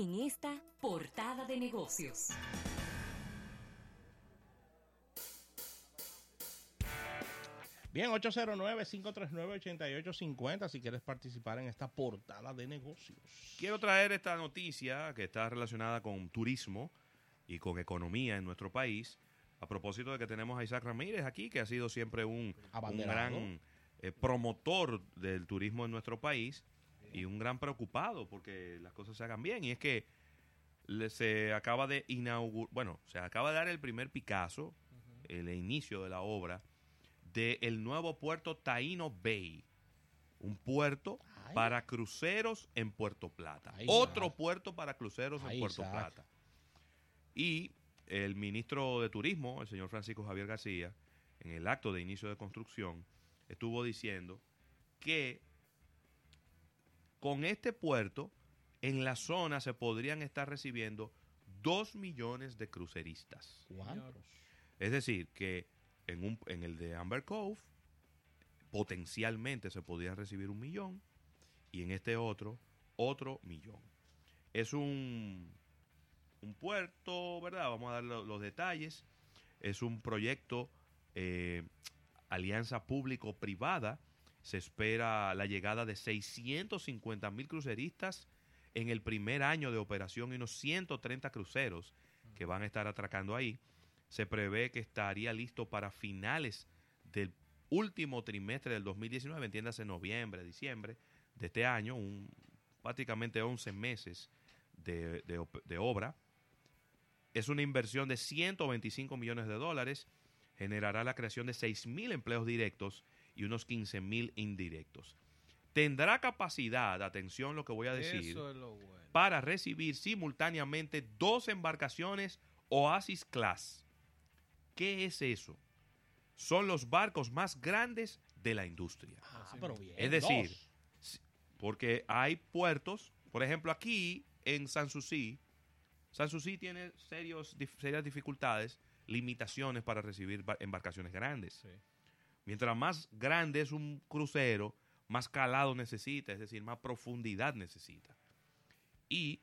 en esta portada de negocios. Bien, 809-539-8850 si quieres participar en esta portada de negocios. Quiero traer esta noticia que está relacionada con turismo y con economía en nuestro país. A propósito de que tenemos a Isaac Ramírez aquí, que ha sido siempre un, gran eh, promotor del turismo en nuestro país y un gran preocupado porque las cosas se hagan bien. Y es que se acaba de inaugurar, bueno, se acaba de dar el primer Picasso, el inicio de la obra, del nuevo puerto Taíno Bay. Un puerto Ay. para cruceros en Puerto Plata. Ay, Otro puerto para cruceros Ay, en Puerto Isaac. Plata. Y el ministro de Turismo, el señor Francisco Javier García, en el acto de inicio de construcción, estuvo diciendo que con este puerto en la zona se podrían estar recibiendo dos millones de cruceristas. ¿Cuántos? Es decir, que en, un, en el de Amber Cove potencialmente se podría recibir un millón y en este otro otro millón. Es un, un puerto, ¿verdad? Vamos a dar lo- los detalles. Es un proyecto eh, alianza público-privada. Se espera la llegada de 650 mil cruceristas en el primer año de operación y unos 130 cruceros que van a estar atracando ahí. Se prevé que estaría listo para finales del último trimestre del 2019, entiéndase noviembre, diciembre de este año, un, prácticamente 11 meses de, obra. Es una inversión de 125 millones de dólares, generará la creación de 6 mil empleos directos y unos 15 mil indirectos. Tendrá capacidad, atención lo que voy a decir, Eso es lo bueno. para recibir simultáneamente dos embarcaciones Oasis Class. ¿Qué es eso? Son los barcos más grandes de la industria. Ah, pero bien. Es decir, dos. porque hay puertos, por ejemplo, aquí en Sanssouci, Sanssouci tiene serios, dif- serias dificultades, limitaciones para recibir ba- embarcaciones grandes. Sí. Mientras más grande es un crucero, más calado necesita, es decir, más profundidad necesita. Y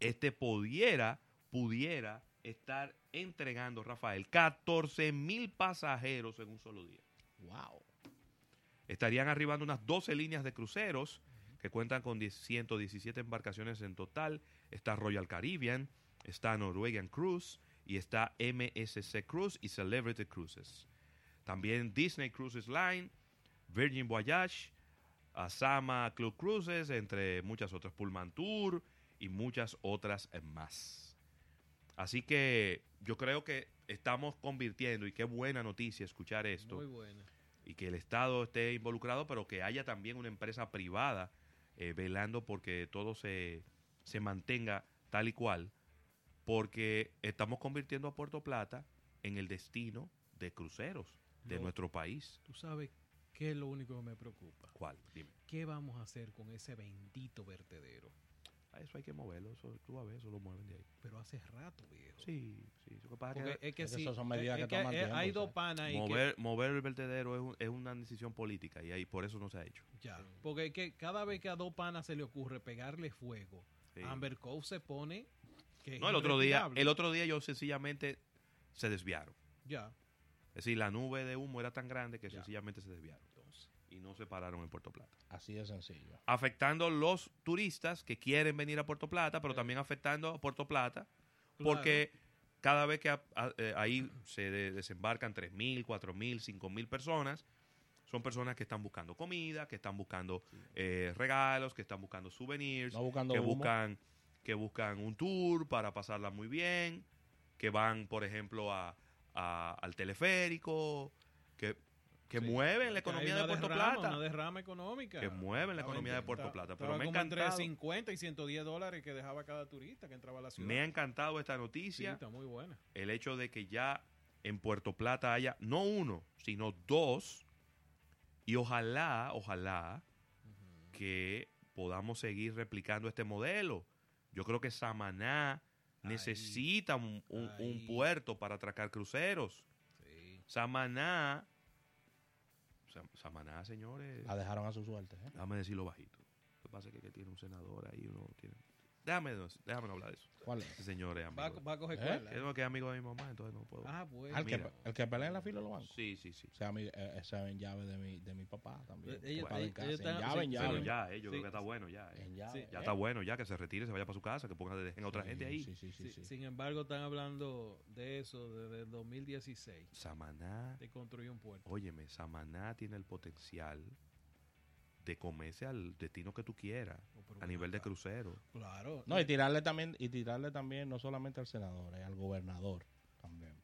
este pudiera, pudiera estar entregando, Rafael, 14 mil pasajeros en un solo día. Wow. Estarían arribando unas 12 líneas de cruceros que cuentan con 10 117 embarcaciones en total. Está Royal Caribbean, está Norwegian Cruise y está MSC Cruise y Celebrity Cruises. También Disney Cruises Line, Virgin Voyage, Asama Club Cruises, entre muchas otras, Pullman Tour y muchas otras más. Así que yo creo que estamos convirtiendo, y qué buena noticia escuchar esto, Muy buena. y que el Estado esté involucrado, pero que haya también una empresa privada eh, velando porque todo se, se mantenga tal y cual, porque estamos convirtiendo a Puerto Plata en el destino de cruceros de No. nuestro país. Tú sabes qué es lo único que me preocupa. ¿Cuál? Dime. ¿Qué vamos a hacer con ese bendito vertedero? A eso hay que moverlo, eso, tú a ver, eso lo mueven de ahí. Pero hace rato, viejo. Sí, sí, lo que pasa Porque es que es que Es que sí, esas son medidas es que toman tiempo, hay dos panas ahí que- mover, mover el vertedero es, un- es una decisión política y ahí por eso no se ha hecho. Ya, porque es que cada vez que a dos panas se le ocurre pegarle fuego, Sí. Amber Cove se pone que No, el otro día, el otro día ellos sencillamente se desviaron. Ya, Es decir, la nube de humo era tan grande que Ya. sencillamente se desviaron y no se pararon en Puerto Plata. Así de sencillo. Afectando los turistas que quieren venir a Puerto Plata, pero también afectando a Puerto Plata, porque cada vez que a- a- eh, ahí se de- desembarcan 3.000, 4.000, 5.000 personas, son personas que están buscando comida, que están buscando eh, regalos, que están buscando souvenirs, No buscando que humo. buscan que buscan un tour para pasarla muy bien, que van, por ejemplo, a, a- al teleférico, que, que Sí. mueven la economía de Puerto derrama, Plata. Una derrama económica. Que mueven la economía de Puerto Plata, pero me ha como entre encantado. 50 y 110 dólares que dejaba cada turista que entraba a la ciudad. Me ha encantado esta Sí, noticia, está muy buena. el hecho de que ya en Puerto Plata haya no uno, sino dos, y ojalá, ojalá que podamos seguir replicando este modelo. Yo creo que Samaná. Necesita un, un- un Ahí. puerto para atracar cruceros. Sí. Samaná, Sam- Samaná, señores, La dejaron a su suerte. ¿eh? déjame decirlo bajito. Lo que pasa es que, que tiene un senador ahí, uno tiene... déjame, déjame no hablar de eso. ¿Cuál es? Ese señor es Va, va a coger ¿Eh? escuela. Es que es amigo de mi mamá, entonces no puedo. Ah, bueno. Al que, Mira. el que pelea en la fila los bancos. Sí, sí, sí. O sea, mi, eh, esa en llave de mi, de mi papá también. Eh, ellos- Papá de ellos- casa, ellos en están- llave, en sí, llave. Pero ya, eh, yo Sí. creo que está bueno ya. eh. En llave, Sí. Ya eh. está bueno, ya que se retire, se vaya para su casa, que ponga dejen a otra Sí, gente ahí. Sí, sí, sí. Sí, sí. Sin embargo, están hablando de eso desde el 2016, Samaná, de construir un puerto. óyeme, Samaná tiene el potencial de comerse al destino que tú quieras, Oh, a nivel de crucero. Claro. No, y tirarle también, y tirarle también no solamente al senador, eh, al gobernador también.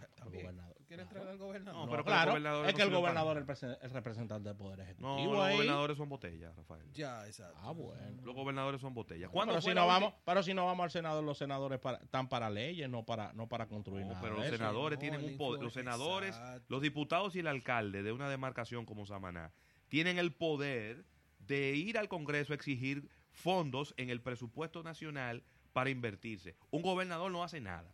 Al También. gobernador. ¿Tú ¿Quieres Claro. entrar al gobernador? No, pero claro, es no que el gobernador es el, el representante del Poder Ejecutivo. No, los ahí. gobernadores son botellas, Rafael. Ya, exacto. Ah, bueno. Los gobernadores son botellas. Bueno, ¿Cuándo pero, si no vamos, pero si no vamos al Senado, los senadores para- están para leyes, no para, no para construir No, nada. pero los eso. senadores No, tienen un poder. Los senadores, Exacto. los diputados y el alcalde de una demarcación como Samaná tienen el poder de ir al Congreso a exigir fondos en el presupuesto nacional para invertirse. Un gobernador no hace nada.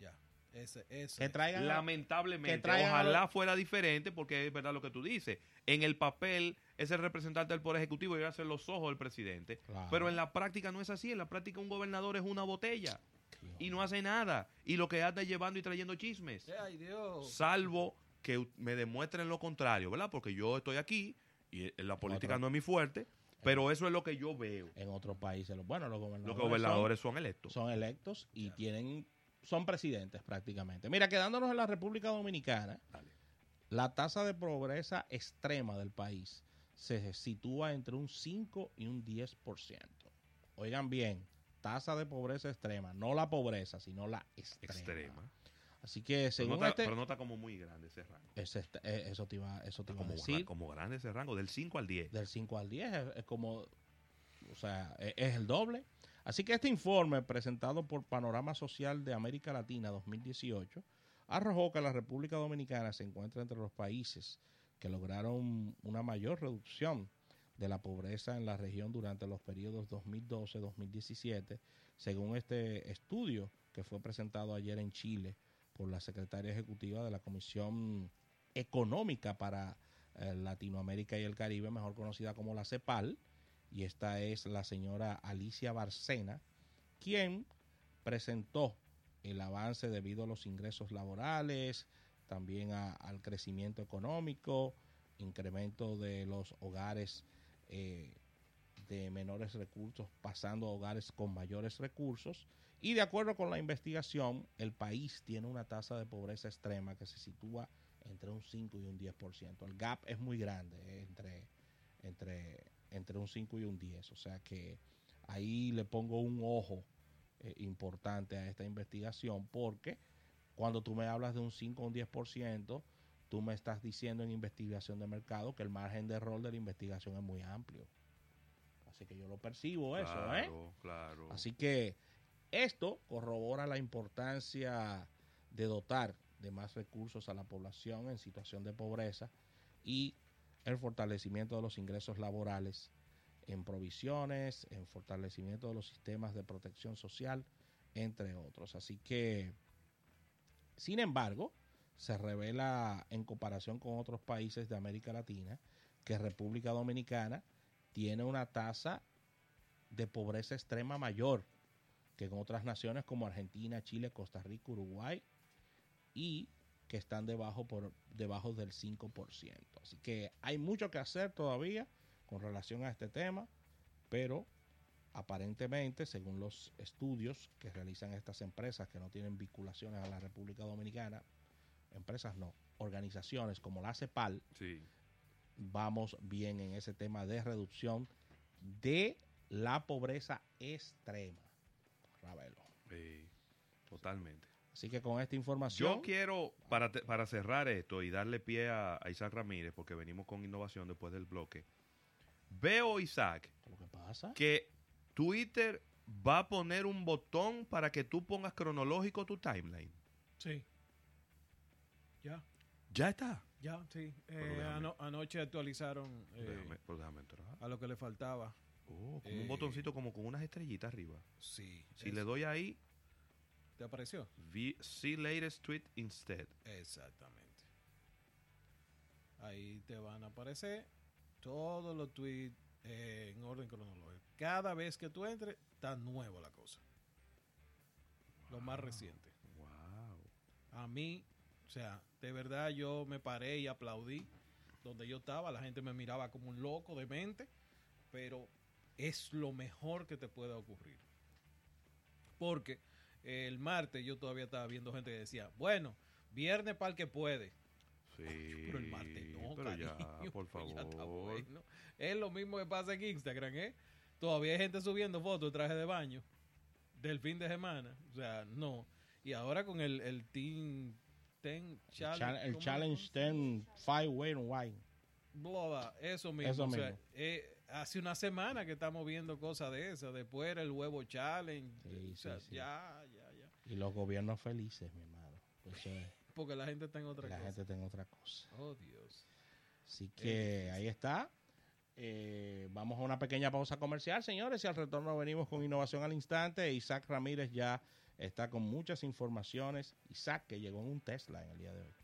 Ya. Ese, ese. Que traigan Lamentablemente, que traigan ojalá fuera diferente, porque es verdad lo que tú dices. En el papel es el representante del Poder Ejecutivo y va a ser los ojos del presidente. Claro. Pero en la práctica no es así. En la práctica un gobernador es una botella Dios y no hace nada. Y lo que anda llevando y trayendo chismes. Ay, Dios. Salvo que me demuestren lo contrario, ¿verdad? Porque yo estoy aquí y eh, la política Otro. no es mi fuerte, pero eso es lo que yo veo. En otros países, bueno, los gobernadores, Los gobernadores son, electos. son, electos y tienen son presidentes prácticamente. Mira, quedándonos en la República Dominicana, Dale. la tasa de pobreza extrema del país se sitúa entre un 5 y un 10%. Oigan bien, tasa de pobreza extrema, no la pobreza, sino la extrema. Extrema. Así que Pero según no, está, este, pero no está como muy grande ese rango. ese est- eh, eso te iba, eso te Está iba a como, decir. gra- como grande ese rango, del 5 al 10. del 5 al 10 es, es como, o sea, e- es, el doble. Así que este informe presentado por Panorama Social de América Latina 2018 arrojó que la República Dominicana se encuentra entre los países que lograron una mayor reducción de la pobreza en la región durante los periodos 2012-2017, según este estudio que fue presentado ayer en Chile por la secretaria ejecutiva de la Comisión Económica para eh, Latinoamérica y el Caribe, mejor conocida como la CEPAL, y esta es la señora Alicia Barcena, quien presentó el avance debido a los ingresos laborales, también al crecimiento económico, incremento de los hogares eh, de menores recursos pasando a hogares con mayores recursos. Y de acuerdo con la investigación, el país tiene una tasa de pobreza extrema que se sitúa entre un 5 y un 10%. El gap es muy grande eh, entre, entre, entre un 5 y un 10. O sea que ahí le pongo un ojo eh, importante a esta investigación porque cuando tú me hablas de un 5 o un 10%, tú me estás diciendo en investigación de mercado que el margen de error de la investigación es muy amplio. Así que yo lo percibo eso, ¿eh? claro. Así que esto corrobora la importancia de dotar de más recursos a la población en situación de pobreza y el fortalecimiento de los ingresos laborales en provisiones, en fortalecimiento de los sistemas de protección social, entre otros. Así que, sin embargo, se revela en comparación con otros países de América Latina que República Dominicana tiene una tasa de pobreza extrema mayor que en otras naciones como Argentina, Chile, Costa Rica, Uruguay y que están debajo por debajo del 5%. Así que hay mucho que hacer todavía con relación a este tema, pero aparentemente, según los estudios que realizan estas empresas que no tienen vinculaciones a la República Dominicana, empresas no, organizaciones como la CEPAL. Vamos bien en ese tema de reducción de la pobreza extrema. Ravelo. sí, totalmente. Así que con esta información, Yo quiero, para, te- para cerrar esto y darle pie a, a Isaac Ramírez, porque venimos con innovación después del bloque, veo, Isaac, lo que pasa, que Twitter va a poner un botón para que tú pongas cronológico tu timeline. Sí. Ya, Ya está. Ya, sí. Eh, déjame- anoche actualizaron eh, déjame, déjame a lo que le faltaba. Oh, como eh, un botoncito como con unas estrellitas arriba. Sí. Si le doy ahí, ¿Te apareció? vi- see latest tweet instead. Exactamente. Ahí te van a aparecer todos los tweets eh, en orden cronológico. cada vez que tú entres, está nuevo la cosa. Lo más reciente. Wow. A mí, o sea, de verdad yo me paré y aplaudí donde yo estaba. La gente me miraba como un loco de mente, pero es lo mejor que te puede ocurrir. Porque el martes yo todavía estaba viendo gente que decía, bueno, viernes para el que puede. Sí. Pero el martes no, pero ya, por ya está favor. bueno. Es lo mismo que pasa en Instagram, ¿eh? Todavía hay gente subiendo fotos de traje de baño del fin de semana. O sea, no. Y ahora con el, el Team Ten El Challenge. 10 Five Way and Wine. Blah, eso mismo. Eso o sea, mismo. eh, hace una semana que estamos viendo cosas de esas. Después era el huevo challenge. Sí, o sea, sí, sí. ya, ya, ya. Y los gobiernos felices, mi hermano. Eso es, Porque la gente está en otra la cosa. gente tenga otra cosa. Oh, Dios. Así que ahí está. Eh, vamos a una pequeña pausa comercial, señores, y al retorno venimos con innovación al instante. Isaac Ramírez ya está con muchas informaciones. Isaac, que llegó en un Tesla en el día de hoy.